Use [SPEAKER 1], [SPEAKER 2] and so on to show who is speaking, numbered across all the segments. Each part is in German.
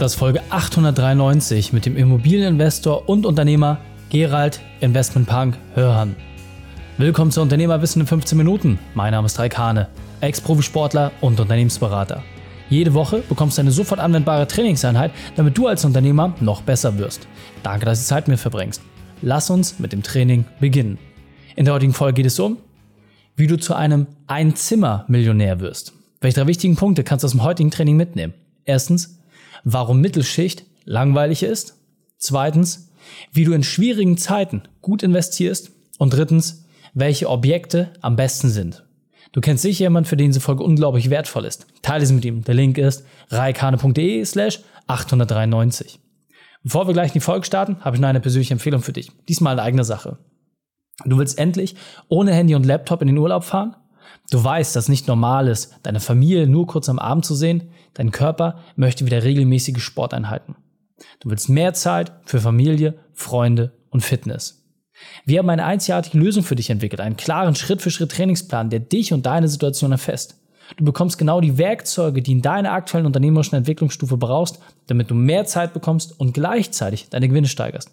[SPEAKER 1] Das ist Folge 893 mit dem Immobilieninvestor und Unternehmer Gerald Investmentpunk Hörhan. Willkommen zu Unternehmerwissen in 15 Minuten. Mein Name ist Raik Hane, Ex-Profisportler und Unternehmensberater. Jede Woche bekommst du eine sofort anwendbare Trainingseinheit, damit du als Unternehmer noch besser wirst. Danke, dass du Zeit mit mir verbringst. Lass uns mit dem Training beginnen. In der heutigen Folge geht es um, wie du zu einem Einzimmer-Millionär wirst. Welche drei wichtigen Punkte kannst du aus dem heutigen Training mitnehmen? Erstens, warum Mittelschicht langweilig ist. Zweitens, wie du in schwierigen Zeiten gut investierst. Und drittens, welche Objekte am besten sind. Du kennst sicher jemanden, für den diese Folge unglaublich wertvoll ist. Teile sie mit ihm. Der Link ist reikane.de slash 893. Bevor wir gleich in die Folge starten, habe ich noch eine persönliche Empfehlung für dich. Diesmal eine eigene Sache. Du willst endlich ohne Handy und Laptop in den Urlaub fahren? Du weißt, dass nicht normal ist, deine Familie nur kurz am Abend zu sehen. Dein Körper möchte wieder regelmäßige Sporteinheiten. Du willst mehr Zeit für Familie, Freunde und Fitness. Wir haben eine einzigartige Lösung für dich entwickelt, einen klaren Schritt-für-Schritt-Trainingsplan, der dich und deine Situation erfasst. Du bekommst genau die Werkzeuge, die in deiner aktuellen unternehmerischen Entwicklungsstufe brauchst, damit du mehr Zeit bekommst und gleichzeitig deine Gewinne steigerst.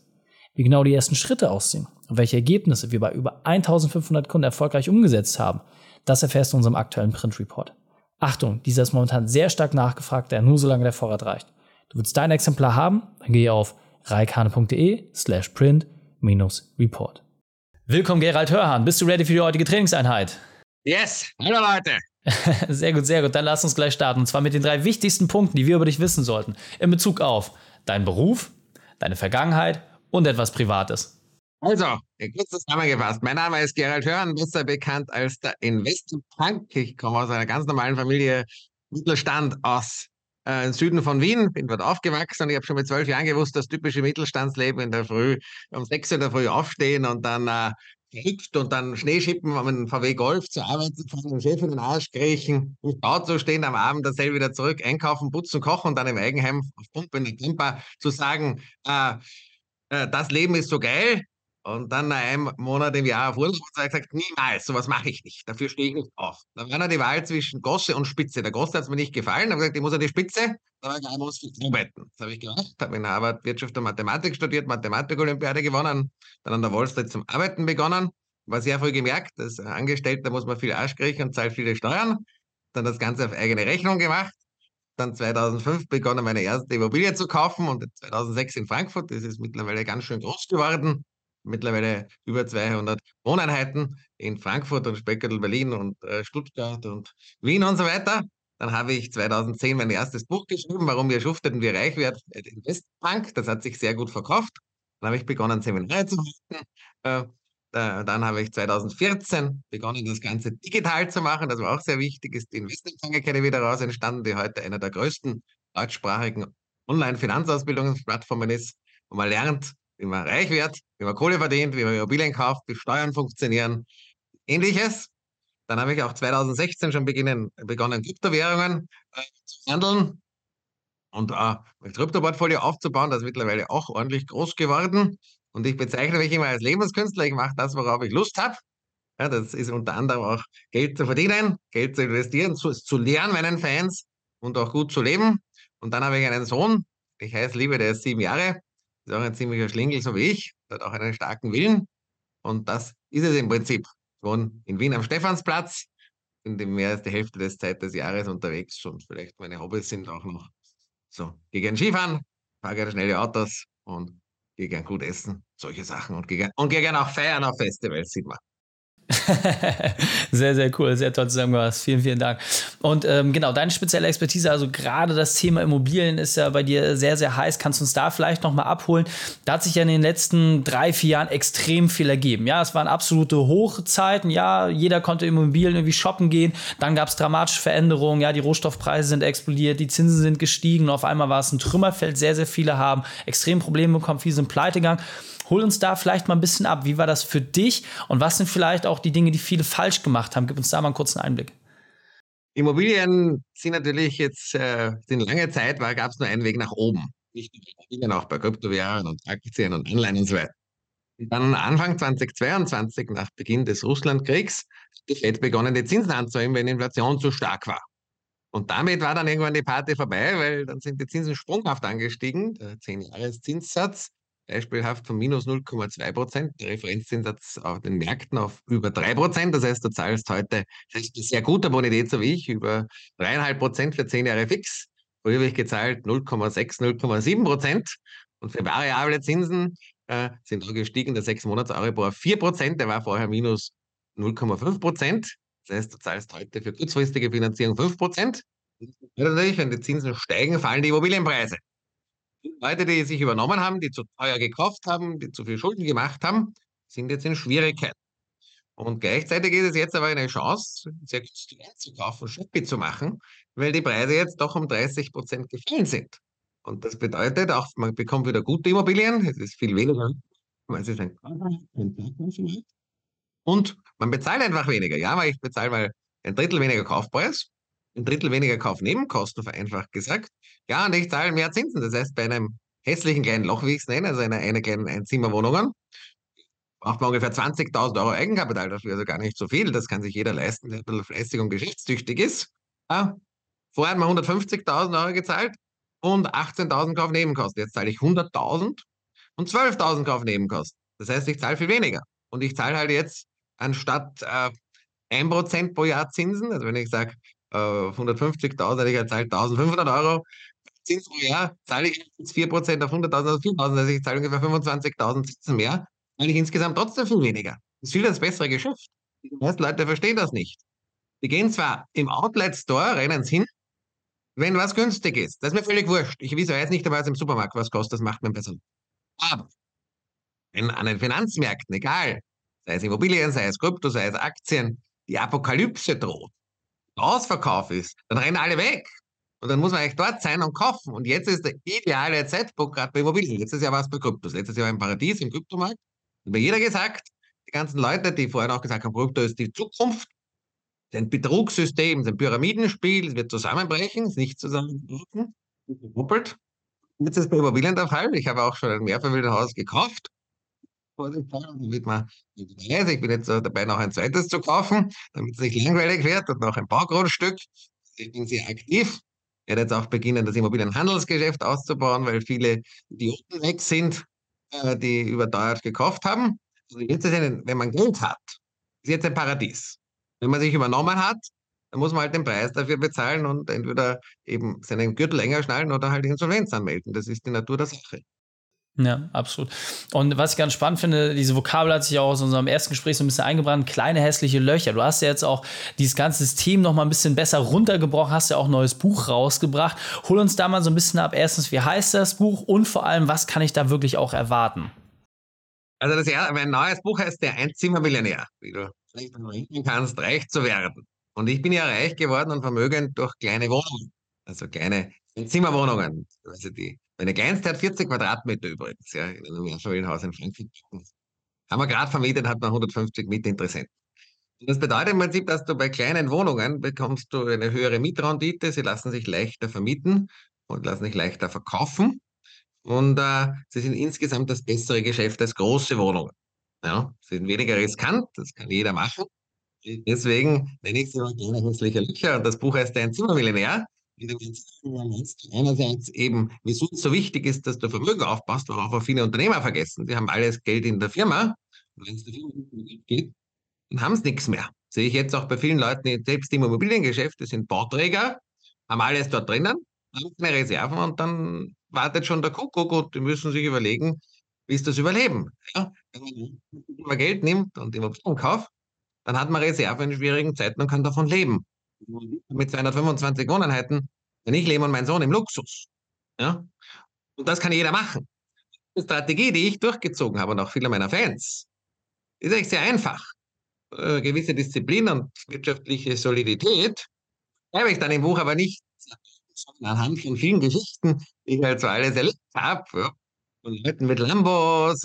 [SPEAKER 1] Wie genau die ersten Schritte aussehen und welche Ergebnisse wir bei über 1500 Kunden erfolgreich umgesetzt haben, das erfährst du in unserem aktuellen Print Report. Achtung, dieser ist momentan sehr stark nachgefragt, der nur solange der Vorrat reicht. Du willst dein Exemplar haben? Dann gehe auf reikane.de slash print-report. Willkommen Gerald Hörhan. Bist du ready für die heutige Trainingseinheit?
[SPEAKER 2] Yes, hallo Leute.
[SPEAKER 1] sehr gut, sehr gut. Dann lass uns gleich starten. Und zwar mit den drei wichtigsten Punkten, die wir über dich wissen sollten. In Bezug auf deinen Beruf, deine Vergangenheit und etwas Privates.
[SPEAKER 2] Also, kurz zusammengefasst. Mein Name ist Gerald Hörn, besser bekannt als der Investor Punk. Ich komme aus einer ganz normalen Familie, Mittelstand aus äh, Süden von Wien, bin dort aufgewachsen und ich habe schon mit zwölf Jahren gewusst, das typische Mittelstandsleben in der Früh, um sechs in der Früh aufstehen und dann äh, und dann Schneeschippen um einen VW Golf zur Arbeit zu fahren, dem Chef in den Arsch kriechen, im Stau zu stehen, am Abend dasselbe wieder zurück, einkaufen, putzen, kochen und dann im Eigenheim auf Pumpe in der Camper zu sagen, äh, äh, das Leben ist so geil, und dann nach einem Monat im Jahr auf Urlaub und habe gesagt, niemals, sowas mache ich nicht. Dafür stehe ich nicht auf. Da war noch die Wahl zwischen Gosse und Spitze. Der Gosse hat es mir nicht gefallen. Habe gesagt, ich muss an die Spitze. War ich ich muss arbeiten. Das habe ich gemacht. Habe in Harvard Wirtschaft und Mathematik studiert, Mathematik-Olympiade gewonnen. Dann an der Wall Street zum Arbeiten begonnen. War sehr früh gemerkt, als Angestellter muss man viel Arsch kriechen und zahlt viele Steuern. Dann das Ganze auf eigene Rechnung gemacht. Dann 2005 begonnen, meine erste Immobilie zu kaufen und 2006 in Frankfurt. Das ist mittlerweile ganz schön groß geworden mittlerweile über 200 Wohneinheiten in Frankfurt und Speckerl, Berlin und äh, Stuttgart und Wien und so weiter. Dann habe ich 2010 mein erstes Buch geschrieben, warum wir schufteten, wie reich werden, Investbank. Das hat sich sehr gut verkauft. Dann habe ich begonnen, Seminare zu halten. Äh, dann habe ich 2014 begonnen, das Ganze digital zu machen. Das war auch sehr wichtig. Ist die Investmentbank Academy daraus entstanden, die heute einer der größten deutschsprachigen Online-Finanzausbildungsplattformen ist, wo man lernt, wie man reich wird, wie man Kohle verdient, wie man Immobilien kauft, wie Steuern funktionieren, ähnliches. Dann habe ich auch 2016 schon beginnen, begonnen, Kryptowährungen äh, zu handeln und äh, ein Kryptoportfolio aufzubauen. Das ist mittlerweile auch ordentlich groß geworden. Und ich bezeichne mich immer als Lebenskünstler. Ich mache das, worauf ich Lust habe. Ja, das ist unter anderem auch Geld zu verdienen, Geld zu investieren, zu, zu lernen meinen Fans und auch gut zu leben. Und dann habe ich einen Sohn, ich heiße Liebe, der ist sieben Jahre ist auch ein ziemlicher Schlingel, so wie ich, hat auch einen starken Willen. Und das ist es im Prinzip. Ich wohne in Wien am Stephansplatz, bin mehr als die Hälfte des Zeit des Jahres unterwegs und vielleicht meine Hobbys sind auch noch so, gehe gern Skifahren, fahre gerne schnelle Autos und gehe gern gut essen, solche Sachen und gehe gern, und gern auch feiern auf Festivals, sieht man.
[SPEAKER 1] sehr, sehr cool, sehr toll zusammengefasst. Vielen, vielen Dank. Und ähm, genau, deine spezielle Expertise, also gerade das Thema Immobilien ist ja bei dir sehr, sehr heiß. Kannst du uns da vielleicht nochmal abholen? Da hat sich ja in den letzten drei, vier Jahren extrem viel ergeben. Ja, es waren absolute Hochzeiten. Ja, jeder konnte Immobilien irgendwie shoppen gehen. Dann gab es dramatische Veränderungen. Ja, die Rohstoffpreise sind explodiert, die Zinsen sind gestiegen. Auf einmal war es ein Trümmerfeld. Sehr, sehr viele haben extrem Probleme bekommen, viele sind pleite gegangen. Hol uns da vielleicht mal ein bisschen ab. Wie war das für dich und was sind vielleicht auch die Dinge, die viele falsch gemacht haben? Gib uns da mal einen kurzen Einblick.
[SPEAKER 2] Immobilien sind natürlich jetzt, äh, in lange Zeit gab es nur einen Weg nach oben. Nicht nur Immobilien, auch bei Kryptowährungen und Aktien und Anleihen und so weiter. Dann Anfang 2022, nach Beginn des Russlandkriegs, die Fed begonnen, die Zinsen anzuheben, wenn die Inflation zu stark war. Und damit war dann irgendwann die Party vorbei, weil dann sind die Zinsen sprunghaft angestiegen. Der 10-Jahres-Zinssatz beispielhaft von minus 0,2 Prozent, der Referenzzinssatz auf den Märkten auf über 3 Prozent. Das heißt, du zahlst heute, das ist sehr guter Bonität, so wie ich, über 3,5 Prozent für 10 Jahre fix. Früher habe ich gezahlt 0,6, 0,7 Prozent. Und für variable Zinsen äh, sind auch gestiegen, der 6 Monats Euribor auf 4 Prozent, der war vorher minus 0,5 Prozent. Das heißt, du zahlst heute für kurzfristige Finanzierung 5 Prozent. Natürlich, wenn die Zinsen steigen, fallen die Immobilienpreise. Leute, die sich übernommen haben, die zu teuer gekauft haben, die zu viel Schulden gemacht haben, sind jetzt in Schwierigkeiten. Und gleichzeitig ist es jetzt aber eine Chance, sehr günstig einzukaufen, Schuppi zu machen, weil die Preise jetzt doch um 30 Prozent gefallen sind. Und das bedeutet auch, man bekommt wieder gute Immobilien, es ist viel weniger, es ist ein und man bezahlt einfach weniger. Ja, weil ich bezahle mal ein Drittel weniger Kaufpreis, ein Drittel weniger Kaufnebenkosten, vereinfacht gesagt. Ja, und ich zahle mehr Zinsen. Das heißt, bei einem hässlichen kleinen Loch, wie ich es nenne, also einer eine kleinen Einzimmerwohnungen, braucht man ungefähr 20.000 Euro Eigenkapital dafür, also gar nicht so viel. Das kann sich jeder leisten, der ein bisschen fleißig und geschäftstüchtig ist. Ja, vorher hat man 150.000 Euro gezahlt und 18.000 Kaufnebenkosten. Jetzt zahle ich 100.000 und 12.000 Kaufnebenkosten. Das heißt, ich zahle viel weniger. Und ich zahle halt jetzt anstatt äh, 1% pro Jahr Zinsen, also wenn ich sage, 150.000, ich zahle 1500 Euro Zins pro Jahr, zahle ich jetzt 4% auf 100.000, also 4.000, also ich zahle ungefähr 25.000 Zinsen mehr, zahle ich insgesamt trotzdem viel weniger. Das ist viel das bessere Geschäft. Die meisten Leute verstehen das nicht. Die gehen zwar im Outlet Store, rennen hin, wenn was günstig ist. Das ist mir völlig wurscht. Ich weiß jetzt nicht einmal, was im Supermarkt was kostet, das macht man besser. Aber wenn an den Finanzmärkten, egal, sei es Immobilien, sei es Krypto, sei es Aktien, die Apokalypse droht, Ausverkauf ist, dann rennen alle weg. Und dann muss man eigentlich dort sein und kaufen. Und jetzt ist der ideale Zeitpunkt gerade bei Immobilien. Letztes Jahr war es bei Kryptos. Letztes Jahr war im Paradies, im Kryptomarkt. Und bei jeder gesagt, die ganzen Leute, die vorher auch gesagt haben, Krypto ist die Zukunft, ein Betrugssystem, ein Pyramidenspiel, es wird zusammenbrechen, ist nicht zusammenbrechen, doppelt. Jetzt ist es bei Immobilien der Fall. Ich habe auch schon ein Mehrfamilienhaus gekauft ich bin jetzt dabei, noch ein zweites zu kaufen, damit es nicht langweilig wird und noch ein Baugrundstück. Ich bin sehr aktiv. Werde jetzt auch beginnen, das Immobilienhandelsgeschäft auszubauen, weil viele Idioten weg sind, äh, die überteuert gekauft haben. Also jetzt ist ein, wenn man Geld hat, ist jetzt ein Paradies. Wenn man sich übernommen hat, dann muss man halt den Preis dafür bezahlen und entweder eben seinen Gürtel länger schnallen oder halt Insolvenz anmelden. Das ist die Natur der Sache.
[SPEAKER 1] Ja, absolut. Und was ich ganz spannend finde, diese Vokabel hat sich auch aus unserem ersten Gespräch so ein bisschen eingebrannt, kleine hässliche Löcher. Du hast ja jetzt auch dieses ganze System noch mal ein bisschen besser runtergebrochen, hast ja auch ein neues Buch rausgebracht. Hol uns da mal so ein bisschen ab. Erstens, wie heißt das Buch und vor allem, was kann ich da wirklich auch erwarten?
[SPEAKER 2] Also das erste, mein neues Buch heißt Der Einzimmermillionär, wie du vielleicht denken kannst, reich zu werden. Und ich bin ja reich geworden und vermögend durch kleine Wohnungen, also kleine Zimmerwohnungen. Also die meine kleinste hat 40 Quadratmeter übrigens, ja, in einem Mehrfamilienhaus in Frankfurt. Haben wir gerade vermietet, hat man 150 Mietinteressenten. Das bedeutet im Prinzip, dass du bei kleinen Wohnungen bekommst du eine höhere Mietrendite, sie lassen sich leichter vermieten und lassen sich leichter verkaufen. Und äh, sie sind insgesamt das bessere Geschäft als große Wohnungen. Ja, sie sind weniger riskant, das kann jeder machen. Deswegen nenne ich sie immer kleine hässliche Löcher. Und das Buch heißt Ein Zimmermillionär wie du jetzt einerseits eben, wieso es so wichtig ist, dass du Vermögen aufpasst, worauf viele Unternehmer vergessen. Die haben alles Geld in der Firma. Wenn es der Firma nicht geht, dann haben sie nichts mehr. Sehe ich jetzt auch bei vielen Leuten, selbst im Immobiliengeschäft, die sind Bauträger, haben alles dort drinnen, haben keine Reserven und dann wartet schon der Kuckuck und die müssen sich überlegen, wie ist das Überleben? Ja, wenn man Geld nimmt und Immobilien kauft, dann hat man Reserven in schwierigen Zeiten und kann davon leben mit 225 Wohneinheiten, wenn ich lebe und mein Sohn im Luxus. Ja? Und das kann jeder machen. Die Strategie, die ich durchgezogen habe und auch viele meiner Fans, ist eigentlich sehr einfach. Äh, gewisse Disziplin und wirtschaftliche Solidität schreibe ich dann im Buch aber nicht anhand von vielen Geschichten, die ich halt so alles erlebt habe. Ja. Von Leuten mit Lambos,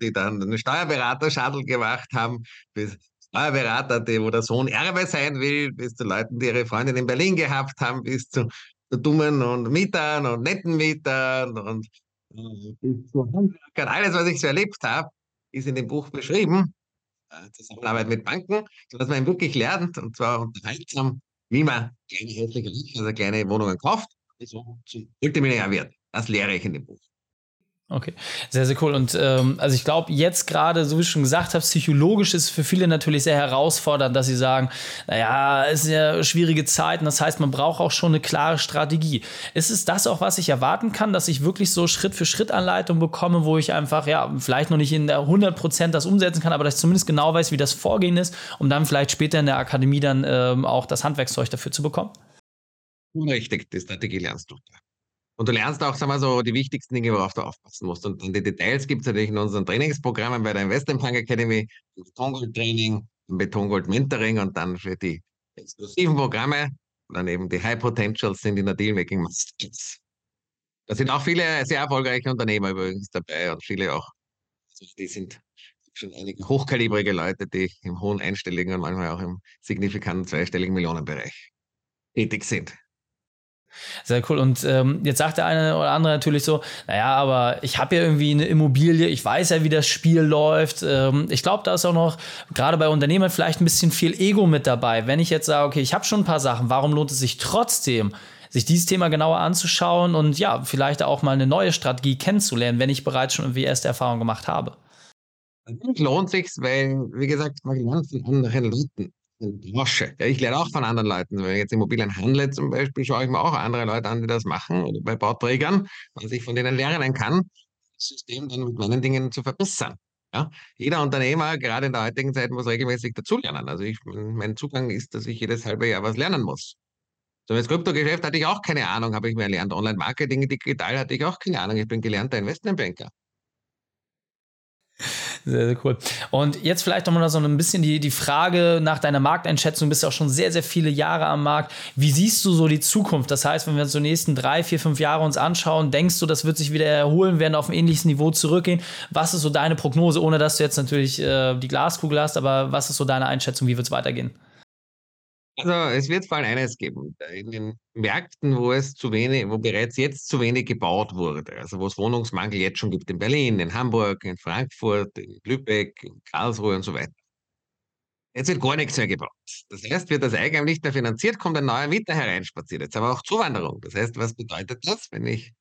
[SPEAKER 2] die dann einen Steuerberater-Shuttle gemacht haben, bis Steuerberater, die, wo der Sohn Erbe sein will, bis zu Leuten, die ihre Freundin in Berlin gehabt haben, bis zu, dummen und Mietern und netten Mietern und äh, bis zu Handwerkern. Alles, was ich so erlebt habe, ist in dem Buch beschrieben. Äh, Zusammenarbeit mit Banken, sodass man wirklich lernt, und zwar unterhaltsam, wie man kleine hässliche also kleine Wohnungen kauft, so zum Multimillionär wird. Das lehre ich in dem Buch.
[SPEAKER 1] Okay, sehr, sehr cool. Und ähm, also ich glaube, jetzt gerade, so wie ich schon gesagt habe, psychologisch ist es für viele natürlich sehr herausfordernd, dass sie sagen, naja, es sind ja schwierige Zeiten, das heißt, man braucht auch schon eine klare Strategie. Ist es das auch, was ich erwarten kann, dass ich wirklich so Schritt für Schritt Anleitung bekomme, wo ich einfach, ja, vielleicht noch nicht in der 100% das umsetzen kann, aber dass ich zumindest genau weiß, wie das Vorgehen ist, um dann vielleicht später in der Akademie dann ähm, auch das Handwerkszeug dafür zu bekommen?
[SPEAKER 2] Richtig, die Strategie lernst du. Und du lernst auch, sagen wir so, die wichtigsten Dinge, worauf du aufpassen musst. Und die Details gibt es natürlich in unseren Trainingsprogrammen bei der Investment Punk Academy, Betongold Training, Betongold Mentoring und dann für die exklusiven Programme, dann eben die High Potentials sind in der Dealmaking Masters. Da sind auch viele sehr erfolgreiche Unternehmer übrigens dabei und viele auch, also die sind schon einige hochkalibrige Leute, die im hohen einstelligen und manchmal auch im signifikanten zweistelligen Millionenbereich tätig sind.
[SPEAKER 1] Sehr cool. Und ähm, jetzt sagt der eine oder andere natürlich so, naja, aber ich habe ja irgendwie eine Immobilie, ich weiß ja, wie das Spiel läuft. Ähm, ich glaube, da ist auch noch gerade bei Unternehmern vielleicht ein bisschen viel Ego mit dabei. Wenn ich jetzt sage, okay, ich habe schon ein paar Sachen, warum lohnt es sich trotzdem, sich dieses Thema genauer anzuschauen und ja, vielleicht auch mal eine neue Strategie kennenzulernen, wenn ich bereits schon irgendwie erste Erfahrungen gemacht habe?
[SPEAKER 2] Lohnt sich, weil, wie gesagt, man lernt von anderen Leuten. Branche. Ja, ich lerne auch von anderen Leuten. Wenn ich jetzt Immobilien handle zum Beispiel, schaue ich mir auch andere Leute an, die das machen oder bei Bauträgern, was ich von denen lernen kann, das System dann mit meinen Dingen zu verbessern. Ja, jeder Unternehmer, gerade in der heutigen Zeit, muss regelmäßig dazulernen. Also ich, mein Zugang ist, dass ich jedes halbe Jahr was lernen muss. So das Kryptogeschäft hatte ich auch keine Ahnung, habe ich mir erlernt. Online-Marketing digital hatte ich auch keine Ahnung. Ich bin gelernter Investmentbanker.
[SPEAKER 1] Sehr, sehr cool. Und jetzt vielleicht nochmal so ein bisschen die, die Frage nach deiner Markteinschätzung. Du bist ja auch schon sehr, sehr viele Jahre am Markt. Wie siehst du so die Zukunft? Das heißt, wenn wir uns die nächsten drei, vier, fünf Jahre uns anschauen, denkst du, das wird sich wieder erholen, werden auf ein ähnliches Niveau zurückgehen? Was ist so deine Prognose, ohne dass du jetzt natürlich äh, die Glaskugel hast, aber was ist so deine Einschätzung? Wie wird es weitergehen?
[SPEAKER 2] Also es wird vor allem eines geben. In den Märkten, wo es zu wenig, wo bereits jetzt zu wenig gebaut wurde, also wo es Wohnungsmangel jetzt schon gibt in Berlin, in Hamburg, in Frankfurt, in Lübeck, in Karlsruhe und so weiter. Jetzt wird gar nichts mehr gebaut. Das heißt, wird das Eigenheim nicht mehr finanziert, kommt ein neuer Mieter hereinspaziert. Jetzt aber auch Zuwanderung. Das heißt, was bedeutet das? Wenn ich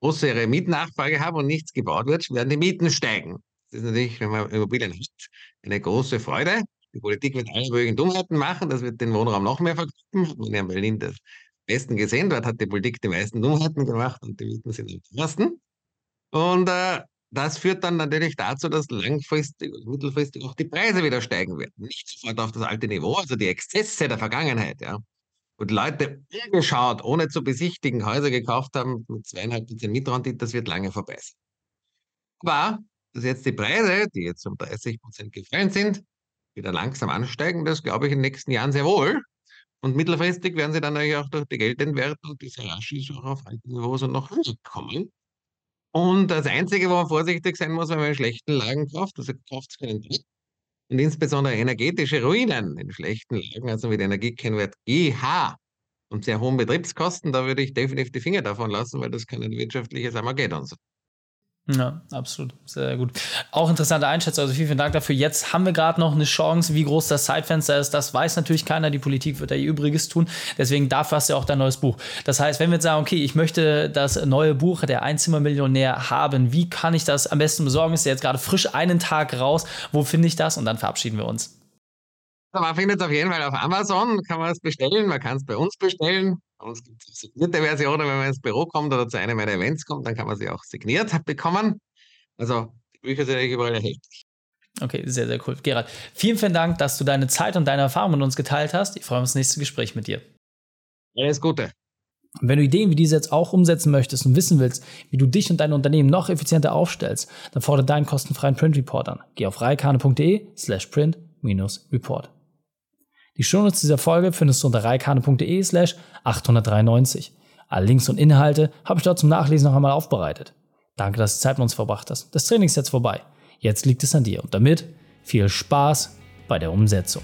[SPEAKER 2] große Mietnachfrage habe und nichts gebaut wird, werden die Mieten steigen. Das ist natürlich, wenn man Immobilien hat, eine große Freude. Die Politik wird alle möglichen Dummheiten machen, das wird den Wohnraum noch mehr. Hat man ja in Berlin das besten gesehen. Dort hat die Politik die meisten Dummheiten gemacht und die Mieten sind am teuersten. Und äh, das führt dann natürlich dazu, dass langfristig und mittelfristig auch die Preise wieder steigen werden. Nicht sofort auf das alte Niveau, also die Exzesse der Vergangenheit, ja. Und Leute ungeschaut, ohne zu besichtigen, Häuser gekauft haben mit zweieinhalb Prozent Mietrendite, das wird lange vorbei sein. Aber, dass jetzt die Preise, die jetzt um 30 Prozent gefallen sind, wieder langsam ansteigen. Das glaube ich in den nächsten Jahren sehr wohl. Und mittelfristig werden sie dann natürlich auch durch die Geldentwertung dieser rasch auch auf alten Niveaus und noch höher kommen. Und das Einzige, wo man vorsichtig sein muss, wenn man in schlechten Lagen kauft, also kauft keinen Dreck. Und insbesondere energetische Ruinen in schlechten Lagen, also mit Energiekennwert GH und sehr hohen Betriebskosten, da würde ich definitiv die Finger davon lassen, weil das kann ein wirtschaftliches Armageddon sein.
[SPEAKER 1] Ja, absolut. Sehr gut. Auch interessante Einschätzung. Also vielen, vielen Dank dafür. Jetzt haben wir gerade noch eine Chance, wie groß das Zeitfenster ist. Das weiß natürlich keiner. Die Politik wird da ihr Übriges tun. Deswegen hast du ja auch dein neues Buch. Das heißt, wenn wir jetzt sagen, okay, ich möchte das neue Buch der Einzimmermillionär haben, wie kann ich das am besten besorgen? Ist ja jetzt gerade frisch einen Tag raus. Wo finde ich das? Und dann verabschieden wir uns.
[SPEAKER 2] Man findet es auf jeden Fall auf Amazon, kann man es bestellen. Man kann es bei uns bestellen. Bei uns gibt es signierte Versionen, wenn man ins Büro kommt oder zu einem meiner Events kommt, dann kann man sie auch signiert bekommen. Also die Bücher sind eigentlich überall erhältlich.
[SPEAKER 1] Okay, sehr, sehr cool. Gerald, vielen, vielen Dank, dass du deine Zeit und deine Erfahrungen mit uns geteilt hast. Ich freue mich auf das nächste Gespräch mit dir.
[SPEAKER 2] Alles Gute.
[SPEAKER 1] Wenn du Ideen wie diese jetzt auch umsetzen möchtest und wissen willst, wie du dich und dein Unternehmen noch effizienter aufstellst, dann fordere deinen kostenfreien Print Report an. Geh auf reikane.de slash print-report. Die Shownotes dieser Folge findest du unter reikane.de slash 893. Alle Links und Inhalte habe ich dort zum Nachlesen noch einmal aufbereitet. Danke, dass du Zeit mit uns verbracht hast. Das Training ist jetzt vorbei. Jetzt liegt es an dir und damit viel Spaß bei der Umsetzung.